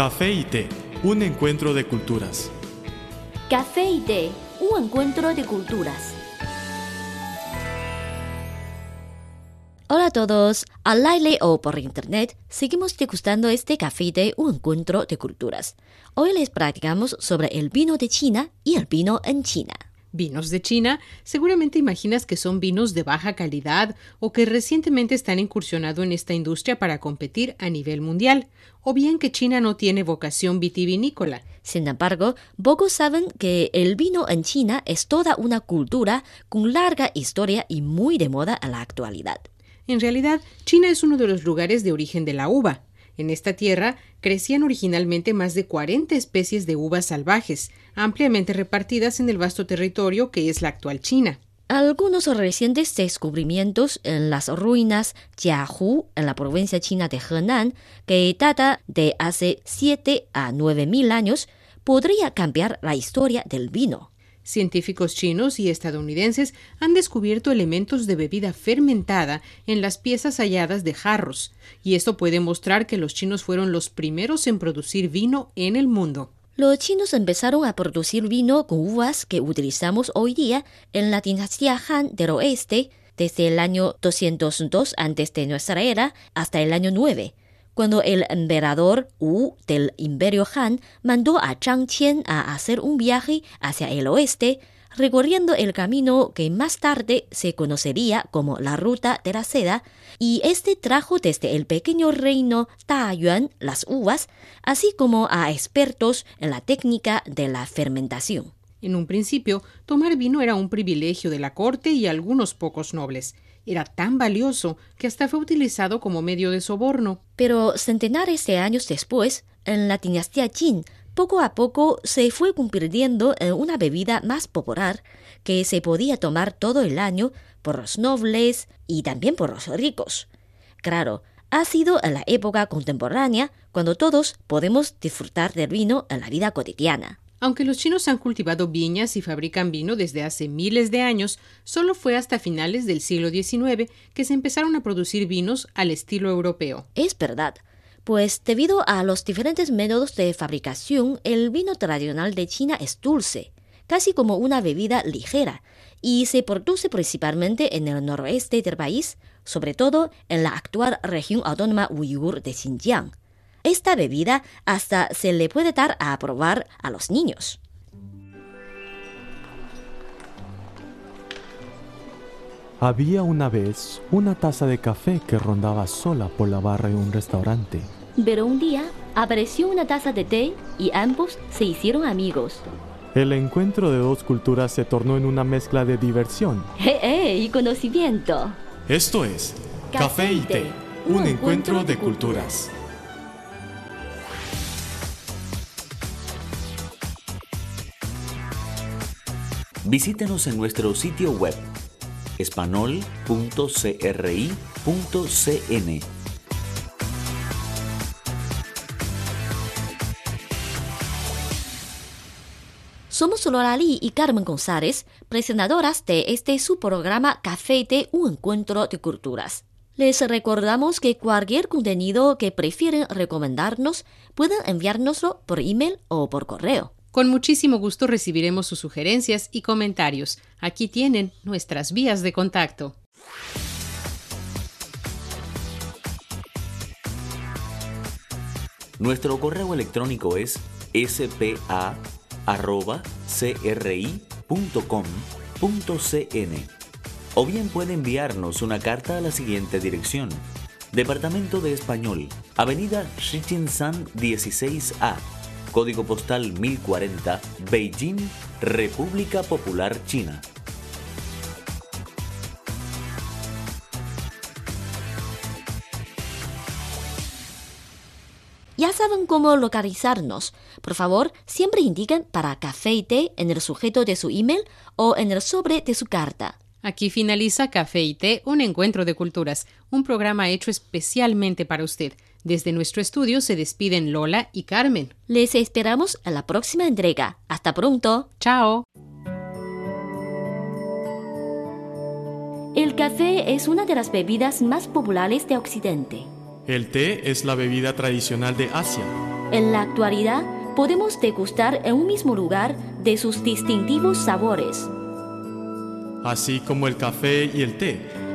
Café y té, un encuentro de culturas. Café y té, un encuentro de culturas. Hola a todos, al aire o por internet, seguimos degustando este café y té, un encuentro de culturas. Hoy les practicamos sobre el vino de China y el vino en China. Vinos de China, seguramente imaginas que son vinos de baja calidad o que recientemente están incursionado en esta industria para competir a nivel mundial, o bien que China no tiene vocación vitivinícola. Sin embargo, pocos saben que el vino en China es toda una cultura con larga historia y muy de moda a la actualidad. En realidad, China es uno de los lugares de origen de la uva. En esta tierra crecían originalmente más de 40 especies de uvas salvajes, ampliamente repartidas en el vasto territorio que es la actual China. Algunos recientes descubrimientos en las ruinas Jiahu, en la provincia china de Henan, que data de hace 7 a 9 mil años, podría cambiar la historia del vino. Científicos chinos y estadounidenses han descubierto elementos de bebida fermentada en las piezas halladas de jarros, y esto puede mostrar que los chinos fueron los primeros en producir vino en el mundo. Los chinos empezaron a producir vino con uvas que utilizamos hoy día en la dinastía Han del oeste desde el año 202 antes de nuestra era hasta el año 9 cuando el emperador Wu del Imperio Han mandó a Zhang Qian a hacer un viaje hacia el oeste, recorriendo el camino que más tarde se conocería como la Ruta de la Seda, y este trajo desde el pequeño reino Yuan las uvas, así como a expertos en la técnica de la fermentación. En un principio, tomar vino era un privilegio de la corte y algunos pocos nobles era tan valioso que hasta fue utilizado como medio de soborno. Pero centenares de años después, en la dinastía Qin, poco a poco se fue convirtiendo en una bebida más popular que se podía tomar todo el año por los nobles y también por los ricos. Claro, ha sido en la época contemporánea cuando todos podemos disfrutar del vino en la vida cotidiana. Aunque los chinos han cultivado viñas y fabrican vino desde hace miles de años, solo fue hasta finales del siglo XIX que se empezaron a producir vinos al estilo europeo. Es verdad, pues debido a los diferentes métodos de fabricación, el vino tradicional de China es dulce, casi como una bebida ligera, y se produce principalmente en el noroeste del país, sobre todo en la actual región autónoma uigur de Xinjiang. Esta bebida hasta se le puede dar a probar a los niños. Había una vez una taza de café que rondaba sola por la barra de un restaurante. Pero un día apareció una taza de té y ambos se hicieron amigos. El encuentro de dos culturas se tornó en una mezcla de diversión. ¡Eh, eh! Y conocimiento. Esto es Café y Té, un encuentro de culturas. Visítenos en nuestro sitio web espanol.cri.cn. Somos Lorali y Carmen González, presentadoras de este su programa Café de un encuentro de culturas. Les recordamos que cualquier contenido que prefieren recomendarnos pueden enviárnoslo por email o por correo. Con muchísimo gusto recibiremos sus sugerencias y comentarios. Aquí tienen nuestras vías de contacto. Nuestro correo electrónico es spa.cri.com.cn o bien puede enviarnos una carta a la siguiente dirección. Departamento de Español, Avenida San 16A Código postal 1040, Beijing, República Popular China. Ya saben cómo localizarnos. Por favor, siempre indiquen para café y té en el sujeto de su email o en el sobre de su carta. Aquí finaliza Café y Té, un encuentro de culturas, un programa hecho especialmente para usted. Desde nuestro estudio se despiden Lola y Carmen. Les esperamos a la próxima entrega. Hasta pronto. Chao. El café es una de las bebidas más populares de Occidente. El té es la bebida tradicional de Asia. En la actualidad, podemos degustar en un mismo lugar de sus distintivos sabores. Así como el café y el té,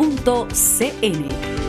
espanol.cri.cn.